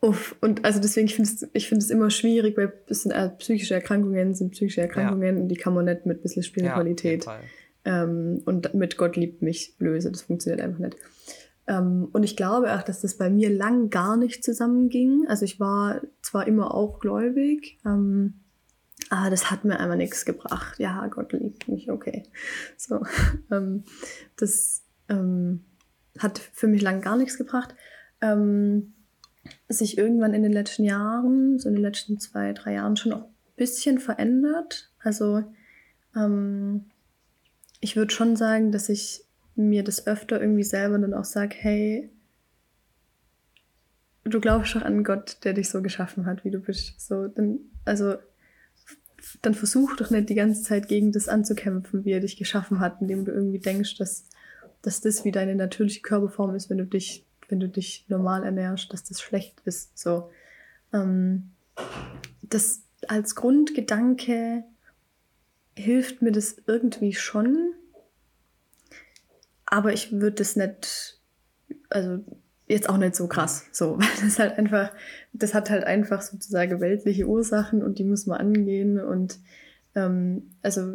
Uff, und also deswegen, ich finde es ich find es immer schwierig, weil es sind äh, psychische Erkrankungen, sind psychische Erkrankungen ja. und die kann man nicht mit ein bisschen Spiritualität ja, ähm, und mit Gott liebt mich lösen. Das funktioniert einfach nicht. Ähm, und ich glaube auch, dass das bei mir lang gar nicht zusammenging. Also ich war zwar immer auch gläubig, ähm, aber das hat mir einfach nichts gebracht. Ja, Gott liebt mich, okay. So, ähm, das hat für mich lang gar nichts gebracht. Sich irgendwann in den letzten Jahren, so in den letzten zwei, drei Jahren schon auch ein bisschen verändert. Also ich würde schon sagen, dass ich mir das öfter irgendwie selber dann auch sage, hey, du glaubst doch an Gott, der dich so geschaffen hat, wie du bist. So, dann, also dann versuch doch nicht die ganze Zeit gegen das anzukämpfen, wie er dich geschaffen hat, indem du irgendwie denkst, dass, dass das wie deine natürliche Körperform ist, wenn du dich wenn du dich normal ernährst, dass das schlecht ist. So, ähm, das als Grundgedanke hilft mir das irgendwie schon, aber ich würde das nicht, also jetzt auch nicht so krass, so, weil das halt einfach, das hat halt einfach sozusagen weltliche Ursachen und die muss man angehen und ähm, also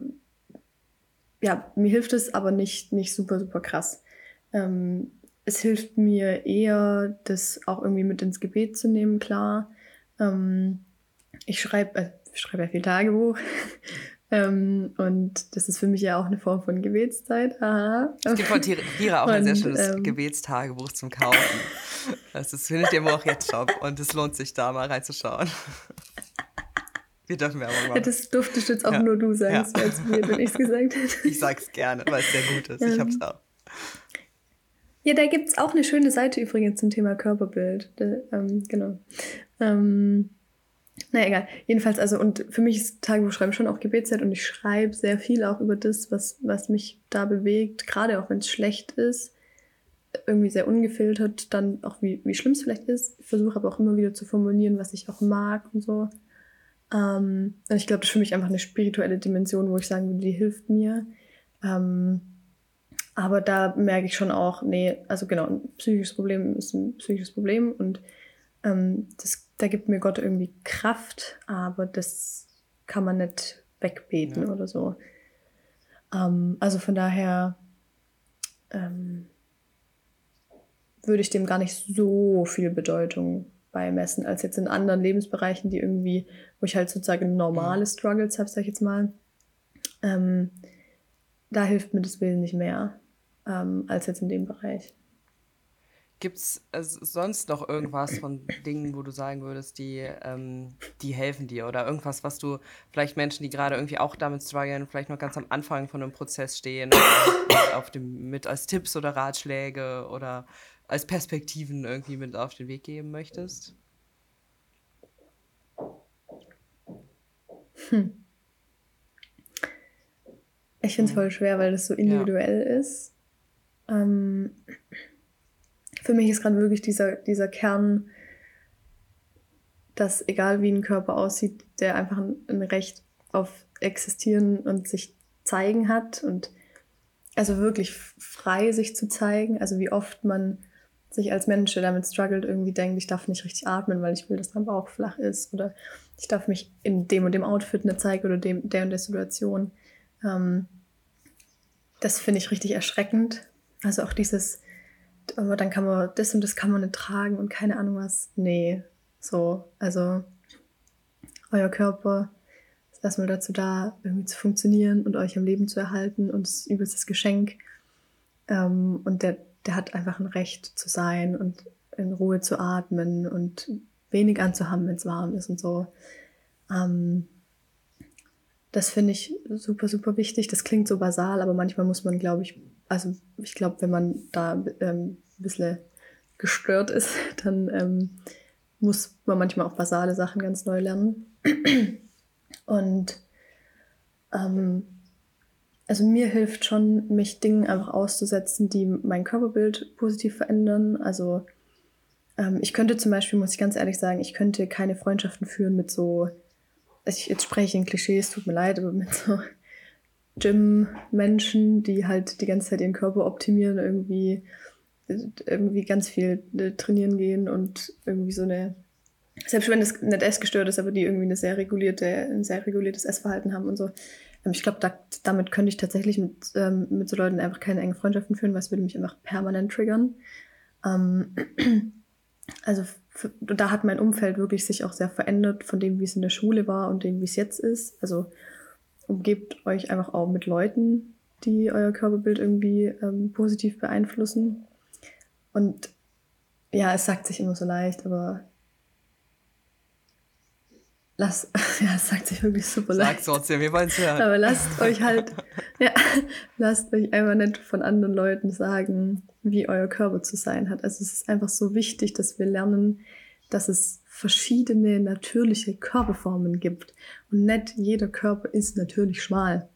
ja, mir hilft es aber nicht, nicht super, super krass. Ähm, es hilft mir eher, das auch irgendwie mit ins Gebet zu nehmen, klar. Ähm, ich schreibe äh, schreib ja viel Tagebuch. ähm, und das ist für mich ja auch eine Form von Gebetszeit. Aha. Es gibt von Tira auch und, ein sehr schönes ähm, Gebetstagebuch zum Kaufen. Das ist, findet ihr im auch jetzt Shop und es lohnt sich da mal reinzuschauen. Wir dürfen Werbung machen. Ja, das durftest jetzt auch ja. nur du sagen, ja. als mir, wenn ich es gesagt hätte. Ich sag's gerne, weil es sehr gut ist. Ich hab's auch. Ja, da gibt es auch eine schöne Seite übrigens zum Thema Körperbild. Da, ähm, genau. Ähm, naja, egal. Jedenfalls, also, und für mich ist Tagebuchschreiben schon auch Gebetszeit und ich schreibe sehr viel auch über das, was, was mich da bewegt, gerade auch wenn es schlecht ist. Irgendwie sehr ungefiltert, dann auch wie, wie schlimm es vielleicht ist. Ich versuche aber auch immer wieder zu formulieren, was ich auch mag und so. Ähm, und ich glaube, das ist für mich einfach eine spirituelle Dimension, wo ich sagen würde, die hilft mir. Ähm, aber da merke ich schon auch, nee, also genau, ein psychisches Problem ist ein psychisches Problem und ähm, das, da gibt mir Gott irgendwie Kraft, aber das kann man nicht wegbeten ja. oder so. Ähm, also von daher ähm, würde ich dem gar nicht so viel Bedeutung beimessen, als jetzt in anderen Lebensbereichen, die irgendwie, wo ich halt sozusagen normale Struggles habe, sag ich jetzt mal. Ähm, da hilft mir das wesentlich mehr ähm, als jetzt in dem Bereich. Gibt es äh, sonst noch irgendwas von Dingen, wo du sagen würdest, die, ähm, die helfen dir? Oder irgendwas, was du vielleicht Menschen, die gerade irgendwie auch damit strugglen, vielleicht noch ganz am Anfang von einem Prozess stehen, auf dem, mit als Tipps oder Ratschläge oder als Perspektiven irgendwie mit auf den Weg geben möchtest? Hm. Ich finde es voll schwer, weil das so individuell ja. ist. Ähm, für mich ist gerade wirklich dieser, dieser Kern, dass egal wie ein Körper aussieht, der einfach ein, ein Recht auf Existieren und sich zeigen hat und also wirklich frei sich zu zeigen. Also wie oft man sich als Mensch, der damit struggelt, irgendwie denkt, ich darf nicht richtig atmen, weil ich will, dass mein Bauch flach ist oder ich darf mich in dem und dem Outfit nicht zeigen oder dem, der und der Situation. Ähm, das finde ich richtig erschreckend. Also auch dieses, aber dann kann man das und das kann man nicht tragen und keine Ahnung was. Nee, so, also euer Körper ist erstmal dazu da, irgendwie zu funktionieren und euch am Leben zu erhalten und es ist übelstes Geschenk. Ähm, und der, der hat einfach ein Recht zu sein und in Ruhe zu atmen und wenig anzuhaben, wenn es warm ist und so. Ähm, das finde ich super, super wichtig. Das klingt so basal, aber manchmal muss man, glaube ich, also ich glaube, wenn man da ähm, ein bisschen gestört ist, dann ähm, muss man manchmal auch basale Sachen ganz neu lernen. Und ähm, also mir hilft schon, mich Dingen einfach auszusetzen, die mein Körperbild positiv verändern. Also ähm, ich könnte zum Beispiel, muss ich ganz ehrlich sagen, ich könnte keine Freundschaften führen mit so, ich, jetzt spreche ich in Klischees, tut mir leid, aber mit so Gym-Menschen, die halt die ganze Zeit ihren Körper optimieren, irgendwie, irgendwie ganz viel äh, trainieren gehen und irgendwie so eine, selbst wenn das nicht essgestört ist, aber die irgendwie eine sehr regulierte, ein sehr reguliertes Essverhalten haben und so. Ähm, ich glaube, da, damit könnte ich tatsächlich mit, ähm, mit so Leuten einfach keine engen Freundschaften führen, weil es würde mich einfach permanent triggern. Ähm, also für, da hat mein Umfeld wirklich sich auch sehr verändert von dem, wie es in der Schule war und dem, wie es jetzt ist. Also umgebt euch einfach auch mit Leuten, die euer Körperbild irgendwie ähm, positiv beeinflussen. Und ja, es sagt sich immer so leicht, aber lasst, ja, es sagt sich wirklich super leicht. Sagt trotzdem, wir wollen es hören. Aber lasst euch halt, ja, lasst euch einfach nicht von anderen Leuten sagen, wie euer Körper zu sein hat. Also es ist einfach so wichtig, dass wir lernen, dass es verschiedene natürliche Körperformen gibt. Und nicht jeder Körper ist natürlich schmal.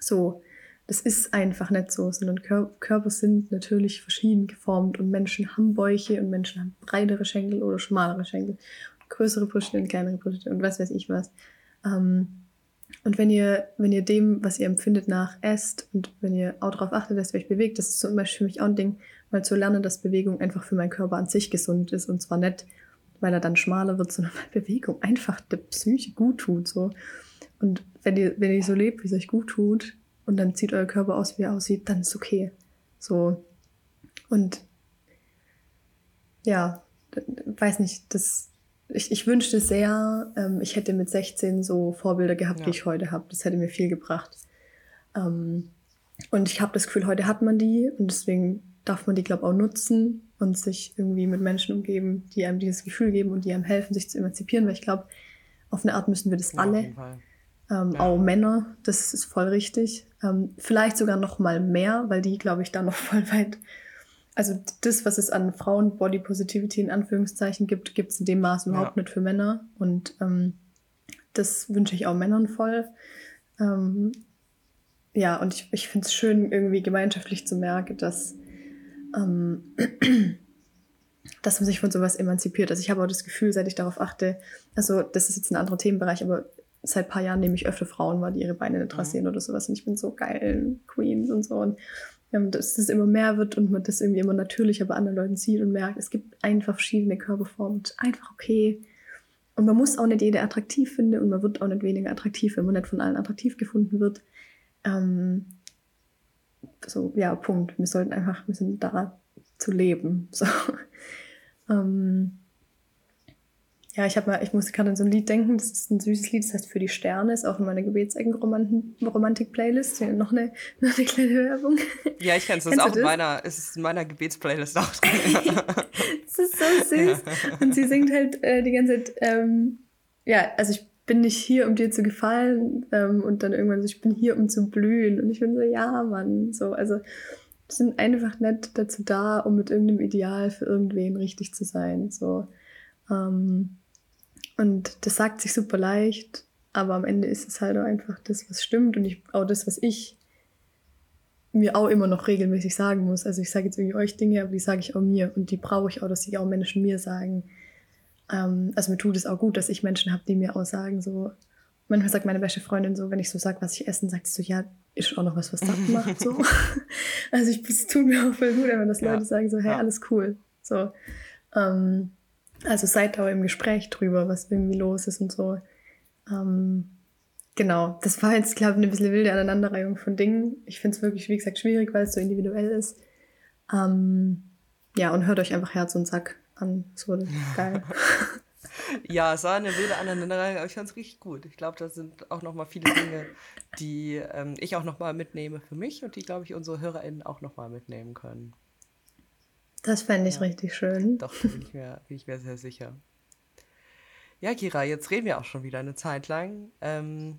So, das ist einfach nicht so, sondern Kör Körper sind natürlich verschieden geformt und Menschen haben Bäuche und Menschen haben breitere Schenkel oder schmalere Schenkel, größere Brüste und kleinere Brüste und was weiß ich was. Ähm, und wenn ihr, wenn ihr dem, was ihr empfindet, nach esst und wenn ihr auch darauf achtet, dass ihr euch bewegt, das ist zum Beispiel für mich auch ein Ding, mal zu lernen, dass Bewegung einfach für meinen Körper an sich gesund ist und zwar nicht, weil er dann schmaler wird, sondern weil Bewegung einfach der Psyche gut tut. So. Und wenn ihr, wenn ihr so lebt, wie es euch gut tut, und dann zieht euer Körper aus, wie er aussieht, dann ist okay. So. Und ja, weiß nicht, das, ich, ich wünschte sehr, ähm, ich hätte mit 16 so Vorbilder gehabt, ja. die ich heute habe. Das hätte mir viel gebracht. Ähm, und ich habe das Gefühl, heute hat man die und deswegen darf man die, glaube ich, auch nutzen und sich irgendwie mit Menschen umgeben, die einem dieses Gefühl geben und die einem helfen, sich zu emanzipieren, weil ich glaube, auf eine Art müssen wir das ja, alle. Ähm, ja. Auch Männer, das ist voll richtig. Ähm, vielleicht sogar noch mal mehr, weil die, glaube ich, da noch voll weit also das, was es an Frauen Body Positivity in Anführungszeichen gibt, gibt es in dem Maß überhaupt ja. nicht für Männer. Und ähm, das wünsche ich auch Männern voll. Ähm, ja, und ich, ich finde es schön, irgendwie gemeinschaftlich zu merken, dass, ähm, dass man sich von sowas emanzipiert. Also ich habe auch das Gefühl, seit ich darauf achte, also das ist jetzt ein anderer Themenbereich, aber seit ein paar Jahren nehme ich öfter Frauen wahr, die ihre Beine nicht mhm. rasieren mhm. oder sowas. Und ich bin so geil, Queens und so. Und ähm, dass das immer mehr wird und man das irgendwie immer natürlicher bei anderen Leuten sieht und merkt, es gibt einfach verschiedene Körperformen. Einfach okay. Und man muss auch nicht jede attraktiv finden und man wird auch nicht weniger attraktiv, wenn man nicht von allen attraktiv gefunden wird. Ähm, so, ja, Punkt. Wir sollten einfach, wir sind da zu leben. So. ähm, ja, ich habe mal, ich musste gerade an so ein Lied denken, das ist ein süßes Lied, das heißt Für die Sterne, ist auch in meiner Gebetsecken-Romantik-Playlist. Noch eine, noch eine kleine Werbung. Ja, ich kenne es. Das ist auch in meiner, ist in meiner Gebetsplaylist auch drin. das ist so süß. Ja. Und sie singt halt äh, die ganze Zeit, ähm, ja, also ich bin nicht hier, um dir zu gefallen. Ähm, und dann irgendwann so, ich bin hier, um zu blühen. Und ich bin so, ja, Mann. So, also sind einfach nicht dazu da, um mit irgendeinem Ideal für irgendwen richtig zu sein. So. Ähm, und das sagt sich super leicht, aber am Ende ist es halt auch einfach das, was stimmt und ich, auch das, was ich mir auch immer noch regelmäßig sagen muss. Also ich sage jetzt irgendwie euch Dinge, aber die sage ich auch mir und die brauche ich auch, dass sich auch Menschen mir sagen. Ähm, also mir tut es auch gut, dass ich Menschen habe, die mir auch sagen, so, manchmal sagt meine beste Freundin so, wenn ich so sage, was ich essen, sagt sie so, ja, ist auch noch was, was das macht, so. also ich, es tut mir auch voll gut, wenn das ja. Leute sagen so, hey, ja. alles cool, so. Ähm, also seid auch im Gespräch drüber, was irgendwie los ist und so. Ähm, genau, das war jetzt, glaube ich, eine bisschen wilde Aneinanderreihung von Dingen. Ich finde es wirklich, wie gesagt, schwierig, weil es so individuell ist. Ähm, ja, und hört euch einfach Herz und Sack an. So geil. ja, es war eine wilde Aneinanderreihung, aber ich fand es richtig gut. Ich glaube, da sind auch nochmal viele Dinge, die ähm, ich auch nochmal mitnehme für mich und die, glaube ich, unsere HörerInnen auch nochmal mitnehmen können. Das fände ich ja. richtig schön. Doch, bin ich, mir, bin ich mir sehr sicher. Ja, Kira, jetzt reden wir auch schon wieder eine Zeit lang. Ähm,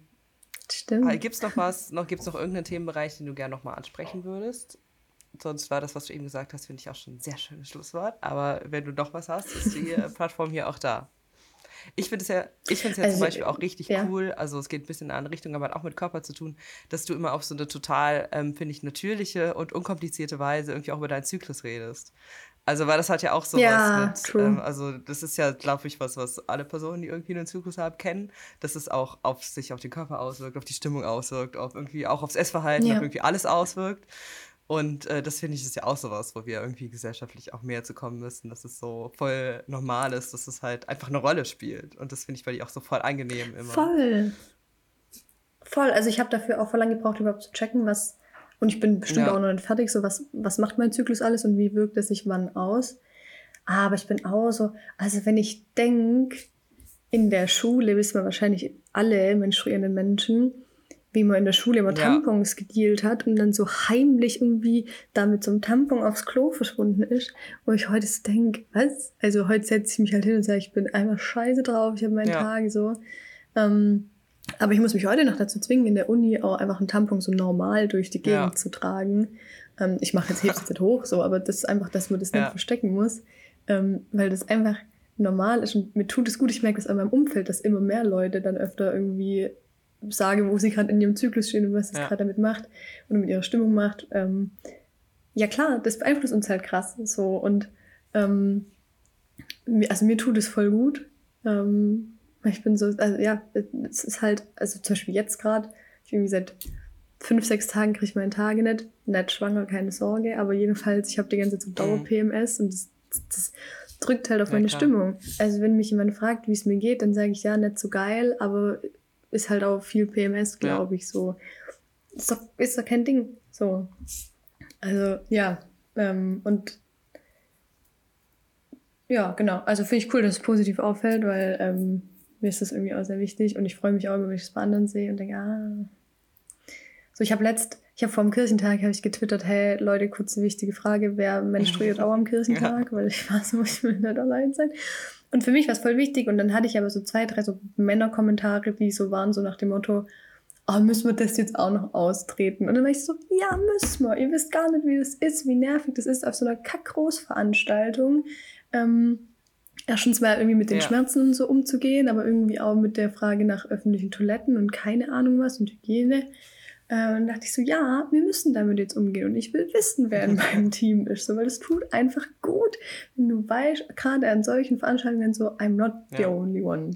Stimmt. Gibt es noch was, noch, gibt es noch irgendeinen Themenbereich, den du gerne nochmal ansprechen würdest? Sonst war das, was du eben gesagt hast, finde ich auch schon ein sehr schönes Schlusswort. Aber wenn du noch was hast, ist die Plattform hier auch da. Ich finde es ja, ich finde es ja also, zum Beispiel auch richtig ja. cool, also es geht ein bisschen in eine andere Richtung, aber hat auch mit Körper zu tun, dass du immer auf so eine total, ähm, finde ich, natürliche und unkomplizierte Weise irgendwie auch über deinen Zyklus redest. Also, weil das hat ja auch sowas ja, mit. Ähm, also das ist ja, glaube ich, was, was alle Personen, die irgendwie einen Zyklus haben, kennen, dass es auch auf sich auf den Körper auswirkt, auf die Stimmung auswirkt, auf irgendwie auch aufs Essverhalten, ja. auf irgendwie alles auswirkt. Und äh, das finde ich ist ja auch sowas, wo wir irgendwie gesellschaftlich auch mehr zu kommen müssen, dass es so voll normal ist, dass es halt einfach eine Rolle spielt. Und das finde ich bei dir auch so voll angenehm immer. Voll. Voll. Also ich habe dafür auch voll lange gebraucht, überhaupt zu checken, was. Und ich bin bestimmt ja. auch noch nicht fertig, so was, was macht mein Zyklus alles und wie wirkt es sich wann aus. Aber ich bin auch so, also wenn ich denke, in der Schule wissen wir wahrscheinlich alle menstruierenden Menschen, wie man in der Schule immer ja. Tampons gedealt hat und dann so heimlich irgendwie damit so einem Tampon aufs Klo verschwunden ist. Wo ich heute so denke, was? Also heute setze ich mich halt hin und sage, ich bin einfach scheiße drauf, ich habe meinen ja. Tag so. Ähm, aber ich muss mich heute noch dazu zwingen, in der Uni auch einfach einen Tampon so normal durch die Gegend ja. zu tragen. Ähm, ich mache jetzt, jetzt hoch, so, aber das ist einfach, dass man das nicht verstecken muss. Ähm, weil das einfach normal ist und mir tut es gut. Ich merke das an meinem Umfeld, dass immer mehr Leute dann öfter irgendwie sage, wo sie gerade in ihrem Zyklus stehen und was sie ja. gerade damit macht und mit ihrer Stimmung macht. Ähm, ja klar, das beeinflusst uns halt krass so und ähm, also mir tut es voll gut. Ähm, ich bin so, also ja, es ist halt, also zum Beispiel jetzt gerade, ich irgendwie seit fünf, sechs Tagen kriege ich meine Tage nicht, nicht schwanger, keine Sorge, aber jedenfalls, ich habe die ganze Zeit so Dauer-PMS und das, das, drückt halt auf ja, meine klar. Stimmung. Also wenn mich jemand fragt, wie es mir geht, dann sage ich ja, nicht so geil, aber ist halt auch viel PMS, glaube ich, so. Ist doch, ist doch kein Ding. So. Also, ja. Ähm, und ja, genau. Also finde ich cool, dass es positiv auffällt, weil ähm, mir ist das irgendwie auch sehr wichtig und ich freue mich auch immer, wenn ich es bei anderen sehe und denke, ah. So, ich habe letzt, ich habe vor dem Kirchentag habe ich getwittert, hey Leute, kurze wichtige Frage, wer menstruiert auch am Kirchentag, ja. weil ich weiß, muss ich will nicht allein sein. Und für mich war es voll wichtig. Und dann hatte ich aber so zwei, drei so Männerkommentare, die so waren, so nach dem Motto, oh, müssen wir das jetzt auch noch austreten? Und dann war ich so, ja, müssen wir. Ihr wisst gar nicht, wie das ist, wie nervig das ist auf so einer Kack-Großveranstaltung. Ähm, erstens mal irgendwie mit den ja. Schmerzen und so umzugehen, aber irgendwie auch mit der Frage nach öffentlichen Toiletten und keine Ahnung was und Hygiene. Äh, und dachte ich so, ja, wir müssen damit jetzt umgehen und ich will wissen, wer in meinem Team ist, so, weil es tut einfach gut, wenn du weißt, gerade an solchen Veranstaltungen so, I'm not the ja. only one.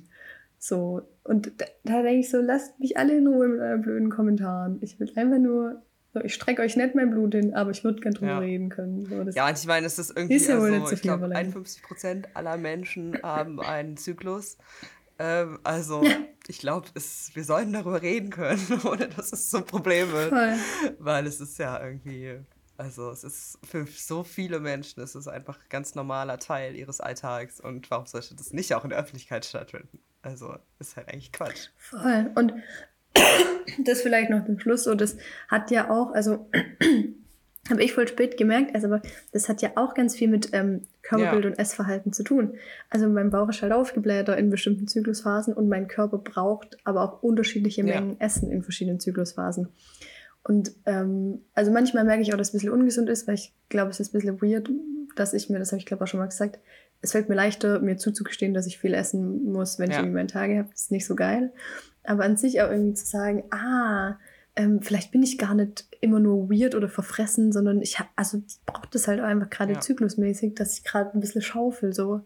So, und da, da denke ich so, lasst mich alle in Ruhe mit euren blöden Kommentaren. Ich will einfach nur so, ich strecke euch nicht mein Blut hin, aber ich würde gerne drüber ja. reden können. So, ja, und ich meine, es ist irgendwie ist ja also, ich glaube, 51 Prozent aller Menschen haben einen Zyklus. Ähm, also, ja. ich glaube, wir sollten darüber reden können, ohne dass es so ein Problem wird. Voll. Weil es ist ja irgendwie, also es ist für so viele Menschen, es ist einfach ein ganz normaler Teil ihres Alltags. Und warum sollte das nicht auch in der Öffentlichkeit stattfinden? Also, ist halt eigentlich Quatsch. Voll. Und das vielleicht noch zum Schluss so, das hat ja auch, also habe ich voll spät gemerkt, also aber das hat ja auch ganz viel mit ähm, Körperbild ja. und Essverhalten zu tun. Also mein Bauch ist halt aufgeblähter in bestimmten Zyklusphasen und mein Körper braucht aber auch unterschiedliche Mengen ja. Essen in verschiedenen Zyklusphasen. Und ähm, also manchmal merke ich auch, dass es ein bisschen ungesund ist, weil ich glaube, es ist ein bisschen weird, dass ich mir, das habe ich glaube auch schon mal gesagt, es fällt mir leichter, mir zuzugestehen, dass ich viel essen muss, wenn ja. ich irgendwie meine Tage habe. Das ist nicht so geil. Aber an sich auch irgendwie zu sagen, ah, ähm, vielleicht bin ich gar nicht immer nur weird oder verfressen, sondern ich habe, also ich brauche das halt einfach gerade ja. zyklusmäßig, dass ich gerade ein bisschen schaufel so.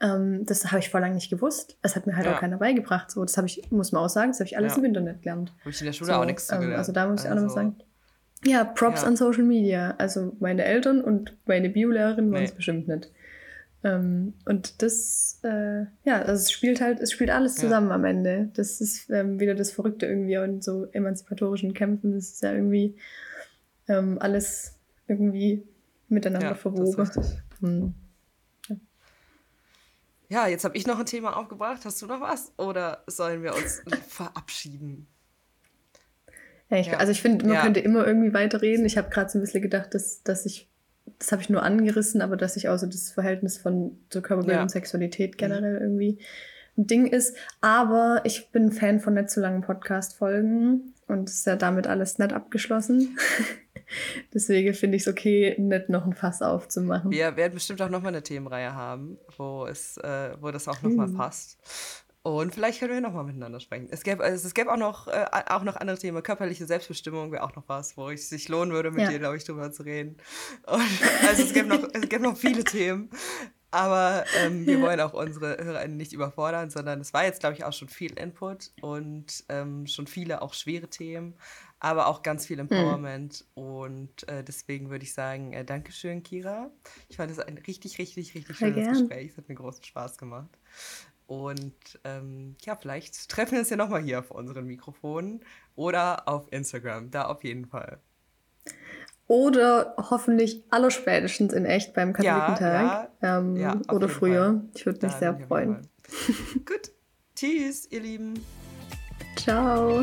Ähm, das habe ich vor lang nicht gewusst. Das hat mir halt ja. auch keiner beigebracht. So, das habe ich, muss man auch sagen, das habe ich alles ja. im Internet gelernt. Habe ich in der Schule so, auch nichts ähm, Also da muss ich auch noch was also sagen. Ja, Props an Social Media. Also meine Eltern und meine Biolehrerin waren es bestimmt nicht. Ähm, und das, äh, ja, also es spielt halt, es spielt alles zusammen ja. am Ende. Das ist ähm, wieder das Verrückte irgendwie und so emanzipatorischen Kämpfen. Das ist ja irgendwie ähm, alles irgendwie miteinander ja, verwoben. Hm. Ja. ja, jetzt habe ich noch ein Thema aufgebracht. Hast du noch was? Oder sollen wir uns verabschieden? Ja, ich, also ich finde, man könnte immer irgendwie weiterreden. Ich habe gerade so ein bisschen gedacht, dass, dass ich das habe ich nur angerissen, aber dass ich auch so das Verhältnis von zur Körperbild ja. und Sexualität generell mhm. irgendwie ein Ding ist. Aber ich bin Fan von nicht zu langen Podcast-Folgen und ist ja damit alles nett abgeschlossen. Deswegen finde ich es okay, nicht noch ein Fass aufzumachen. Wir werden bestimmt auch nochmal eine Themenreihe haben, wo, es, äh, wo das auch nochmal mhm. passt. Und vielleicht können wir nochmal miteinander sprechen. Es gäbe, also es gäbe auch, noch, äh, auch noch andere Themen. Körperliche Selbstbestimmung wäre auch noch was, wo es sich lohnen würde, mit ja. dir, glaube ich, drüber zu reden. Und, also es gäbe, noch, es gäbe noch viele Themen. Aber ähm, wir wollen auch unsere HörerInnen nicht überfordern, sondern es war jetzt, glaube ich, auch schon viel Input und ähm, schon viele auch schwere Themen, aber auch ganz viel hm. Empowerment. Mhm. Und äh, deswegen würde ich sagen, äh, Dankeschön, Kira. Ich fand es ein richtig, richtig, richtig schönes gern. Gespräch. Es hat mir großen Spaß gemacht. Und ähm, ja, vielleicht treffen wir uns ja nochmal hier auf unseren Mikrofonen oder auf Instagram, da auf jeden Fall. Oder hoffentlich allerspätestens in echt beim Katholikentag. Ja, ja, ähm, ja, oder früher. Fall. Ich würde mich sehr freuen. Gut. Tschüss, ihr Lieben. Ciao.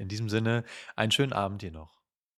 In diesem Sinne, einen schönen Abend dir noch.